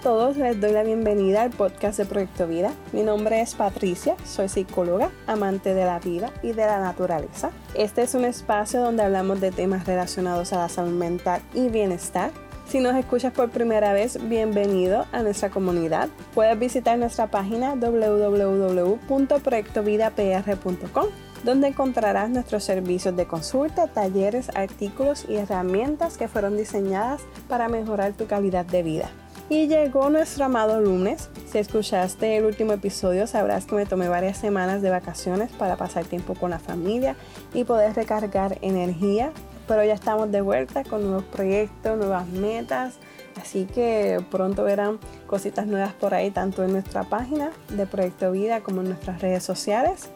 todos, les doy la bienvenida al podcast de Proyecto Vida. Mi nombre es Patricia, soy psicóloga, amante de la vida y de la naturaleza. Este es un espacio donde hablamos de temas relacionados a la salud mental y bienestar. Si nos escuchas por primera vez, bienvenido a nuestra comunidad. Puedes visitar nuestra página www.proyectovidapr.com donde encontrarás nuestros servicios de consulta, talleres, artículos y herramientas que fueron diseñadas para mejorar tu calidad de vida. Y llegó nuestro amado lunes. Si escuchaste el último episodio, sabrás que me tomé varias semanas de vacaciones para pasar tiempo con la familia y poder recargar energía. Pero ya estamos de vuelta con nuevos proyectos, nuevas metas. Así que pronto verán cositas nuevas por ahí, tanto en nuestra página de Proyecto Vida como en nuestras redes sociales.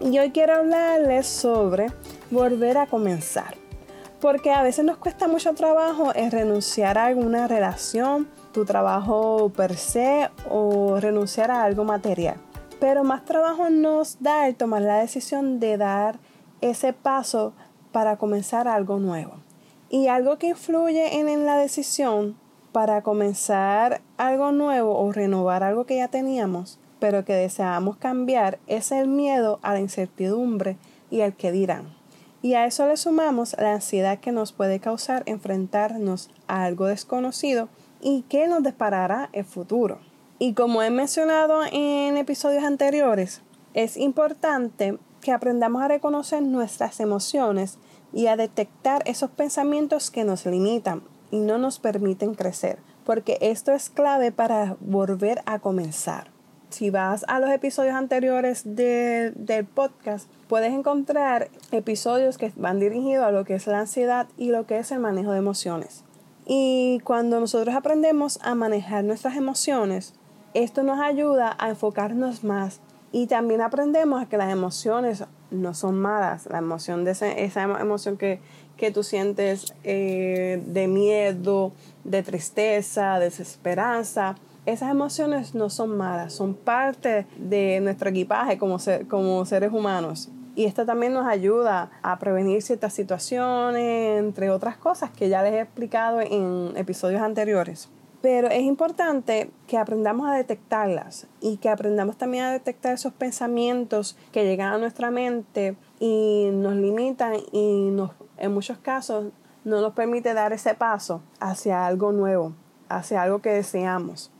Y hoy quiero hablarles sobre volver a comenzar. Porque a veces nos cuesta mucho trabajo en renunciar a alguna relación, tu trabajo per se o renunciar a algo material. Pero más trabajo nos da el tomar la decisión de dar ese paso para comenzar algo nuevo. Y algo que influye en, en la decisión para comenzar algo nuevo o renovar algo que ya teníamos pero que deseamos cambiar es el miedo a la incertidumbre y al que dirán. Y a eso le sumamos la ansiedad que nos puede causar enfrentarnos a algo desconocido y que nos disparará el futuro. Y como he mencionado en episodios anteriores, es importante que aprendamos a reconocer nuestras emociones y a detectar esos pensamientos que nos limitan y no nos permiten crecer, porque esto es clave para volver a comenzar si vas a los episodios anteriores del podcast, puedes encontrar episodios que van dirigidos a lo que es la ansiedad y lo que es el manejo de emociones. Y cuando nosotros aprendemos a manejar nuestras emociones, esto nos ayuda a enfocarnos más y también aprendemos a que las emociones no son malas. La emoción de esa emoción que, que tú sientes eh, de miedo, de tristeza, desesperanza, esas emociones no son malas, son parte de nuestro equipaje como, como seres humanos. Y esto también nos ayuda a prevenir ciertas situaciones, entre otras cosas que ya les he explicado en episodios anteriores. Pero es importante que aprendamos a detectarlas y que aprendamos también a detectar esos pensamientos que llegan a nuestra mente y nos limitan y nos, en muchos casos no nos permite dar ese paso hacia algo nuevo, hacia algo que deseamos.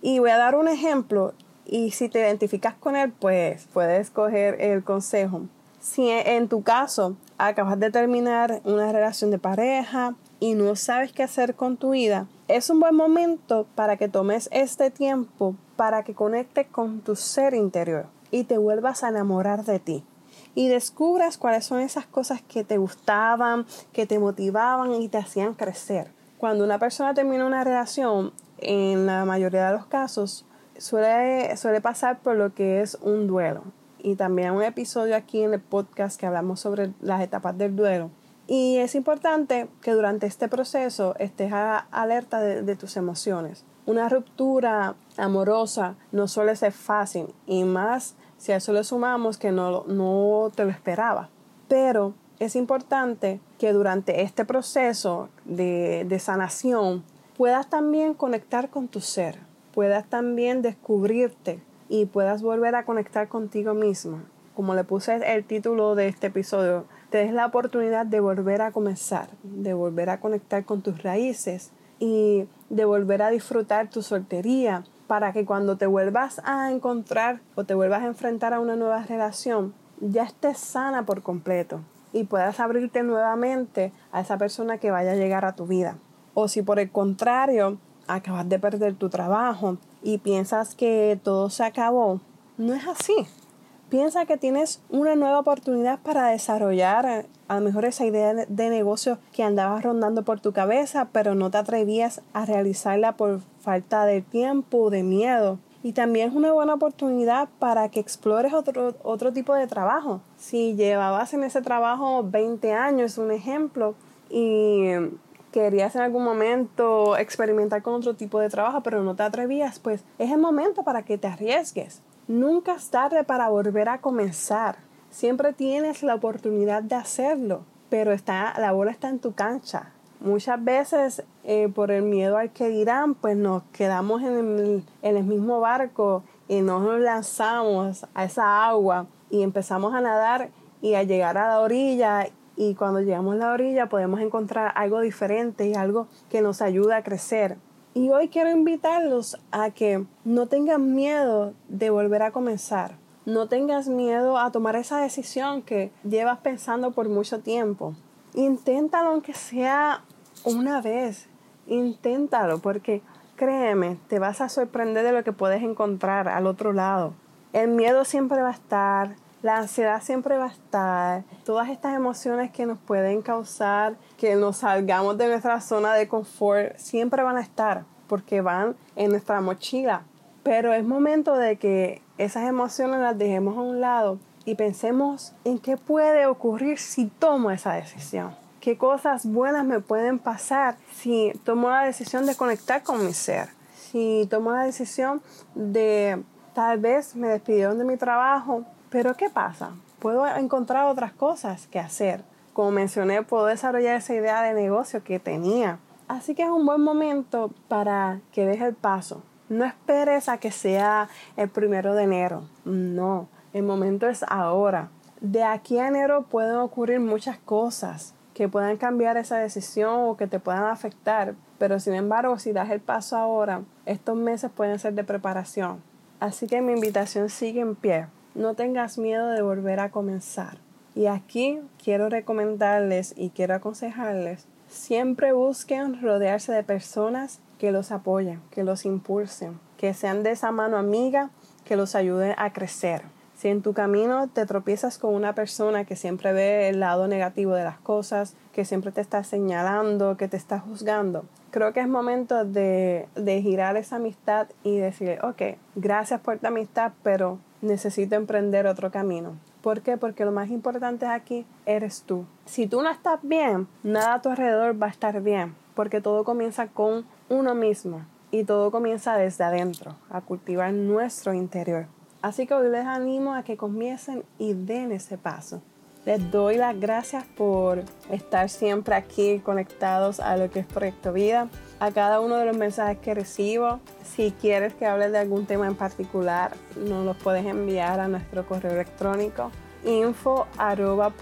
Y voy a dar un ejemplo y si te identificas con él, pues puedes coger el consejo. Si en tu caso acabas de terminar una relación de pareja y no sabes qué hacer con tu vida, es un buen momento para que tomes este tiempo para que conectes con tu ser interior y te vuelvas a enamorar de ti y descubras cuáles son esas cosas que te gustaban, que te motivaban y te hacían crecer. Cuando una persona termina una relación, en la mayoría de los casos suele, suele pasar por lo que es un duelo. Y también un episodio aquí en el podcast que hablamos sobre las etapas del duelo. Y es importante que durante este proceso estés alerta de, tus emociones. Una ruptura amorosa no suele ser fácil y más si a eso le sumamos que no, no te lo esperaba. Pero es importante que durante este proceso de, de sanación puedas también conectar con tu ser, puedas también descubrirte y puedas volver a conectar contigo misma. Como le puse el título de este episodio, te des la oportunidad de volver a comenzar, de volver a conectar con tus raíces y de volver a disfrutar tu soltería para que cuando te vuelvas a encontrar o te vuelvas a enfrentar a una nueva relación, ya estés sana por completo y puedas abrirte nuevamente a esa persona que vaya a llegar a tu vida. O si por el contrario acabas de perder tu trabajo y piensas que todo se acabó, no es así. Piensa que tienes una nueva oportunidad para desarrollar a lo mejor esa idea de negocio que andabas rondando por tu cabeza, pero no te atrevías a realizarla por falta de tiempo de miedo. Y también es una buena oportunidad para que explores otro, otro tipo de trabajo. Si llevabas en ese trabajo 20 años, un ejemplo, y querías en algún momento experimentar con otro tipo de trabajo, pero no te atrevías, pues es el momento para que te arriesgues. Nunca es tarde para volver a comenzar. Siempre tienes la oportunidad de hacerlo, pero está, la bola está en tu cancha. Muchas veces eh, por el miedo al que dirán, pues nos quedamos en el, en el mismo barco y no nos lanzamos a esa agua y empezamos a nadar y a llegar a la orilla y cuando llegamos a la orilla podemos encontrar algo diferente y algo que nos ayuda a crecer. Y hoy quiero invitarlos a que no tengan miedo de volver a comenzar. No tengas miedo a tomar esa decisión que llevas pensando por mucho tiempo. Inténtalo aunque sea una vez. Inténtalo porque créeme, te vas a sorprender de lo que puedes encontrar al otro lado. El miedo siempre va a estar, la ansiedad siempre va a estar, todas estas emociones que nos pueden causar que nos salgamos de nuestra zona de confort siempre van a estar porque van en nuestra mochila. Pero es momento de que esas emociones las dejemos a un lado y pensemos en qué puede ocurrir si tomo esa decisión. ¿Qué cosas buenas me pueden pasar si tomo la decisión de conectar con mi ser? Si tomo la decisión de tal vez me despidieron de mi trabajo, pero ¿qué pasa? Puedo encontrar otras cosas que hacer. Como mencioné, puedo desarrollar esa idea de negocio que tenía. Así que es un buen momento para que deje el paso. No esperes a que sea el primero de enero. No, el momento es ahora. De aquí a enero pueden ocurrir muchas cosas que puedan cambiar esa decisión o que te puedan afectar. Pero sin embargo, si das el paso ahora, estos meses pueden ser de preparación. Así que mi invitación sigue en pie. No tengas miedo de volver a comenzar. Y aquí quiero recomendarles y quiero aconsejarles, siempre busquen rodearse de personas que los apoyen, que los impulsen, que sean de esa mano amiga que los ayude a crecer. Si en tu camino te tropiezas con una persona que siempre ve el lado negativo de las cosas, que siempre te está señalando, que te está juzgando, creo que es momento de, de girar esa amistad y decir, ok, gracias por tu amistad, pero necesito emprender otro camino. ¿Por qué? Porque lo más importante aquí eres tú. Si tú no estás bien, nada a tu alrededor va a estar bien, porque todo comienza con uno mismo y todo comienza desde adentro, a cultivar nuestro interior. Así que hoy les animo a que comiencen y den ese paso. Les doy las gracias por estar siempre aquí conectados a lo que es Proyecto Vida, a cada uno de los mensajes que recibo. Si quieres que hable de algún tema en particular, nos los puedes enviar a nuestro correo electrónico info arroba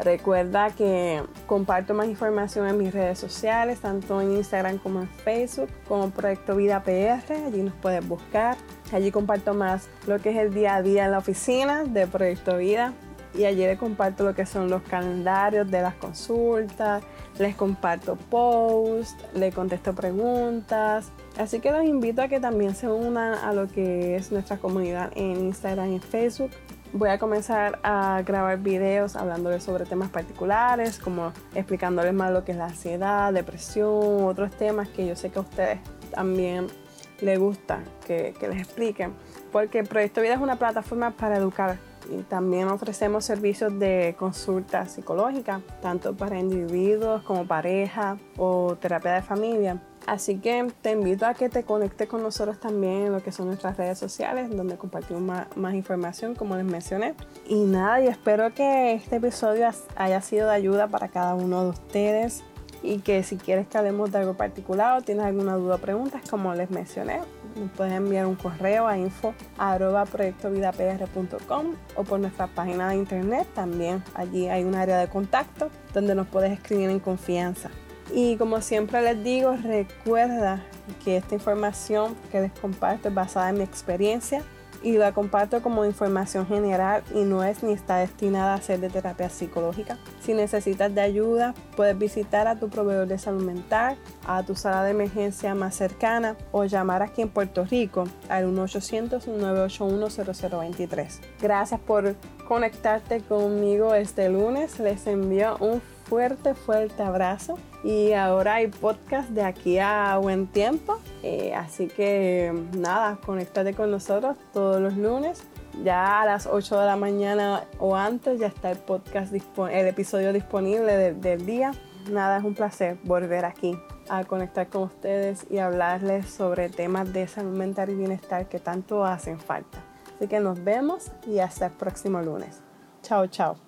Recuerda que comparto más información en mis redes sociales, tanto en Instagram como en Facebook, como Proyecto Vida PR. Allí nos puedes buscar. Allí comparto más lo que es el día a día en la oficina de Proyecto Vida. Y allí les comparto lo que son los calendarios de las consultas, les comparto posts, les contesto preguntas. Así que los invito a que también se unan a lo que es nuestra comunidad en Instagram y Facebook voy a comenzar a grabar videos hablándoles sobre temas particulares, como explicándoles más lo que es la ansiedad, depresión, otros temas que yo sé que a ustedes también les gusta que, les expliquen. Porque Proyecto Vida es una plataforma para educar y también ofrecemos servicios de consulta psicológica, tanto para individuos como pareja o terapia de familia. Así que te invito a que te conectes con nosotros también en lo que son nuestras redes sociales, donde compartimos más, información, como les mencioné. Y nada, y espero que este episodio haya sido de ayuda para cada uno de ustedes y que si quieres que hablemos de algo particular o tienes alguna duda o preguntas, como les mencioné, nos puedes enviar un correo a info o por nuestra página de internet. También allí hay un área de contacto donde nos puedes escribir en confianza. Y como siempre les digo, recuerda que esta información que les comparto es basada en mi experiencia y la comparto como información general y no es ni está destinada a ser de terapia psicológica. Si necesitas de ayuda, puedes visitar a tu proveedor de salud mental, a tu sala de emergencia más cercana o llamar aquí en Puerto Rico al 1-800-981-0023. Gracias por conectarte conmigo este lunes. Les envío un fuerte, fuerte abrazo. Y ahora hay podcast de aquí a buen tiempo. Eh, así que nada, conéctate con nosotros todos los lunes. Ya a las 8 de la mañana o antes ya está el podcast, el episodio disponible del día. Nada, es un placer volver aquí a conectar con ustedes y hablarles sobre temas de salud mental y bienestar que tanto hacen falta. Así que nos vemos y hasta el próximo lunes. Chao, chao.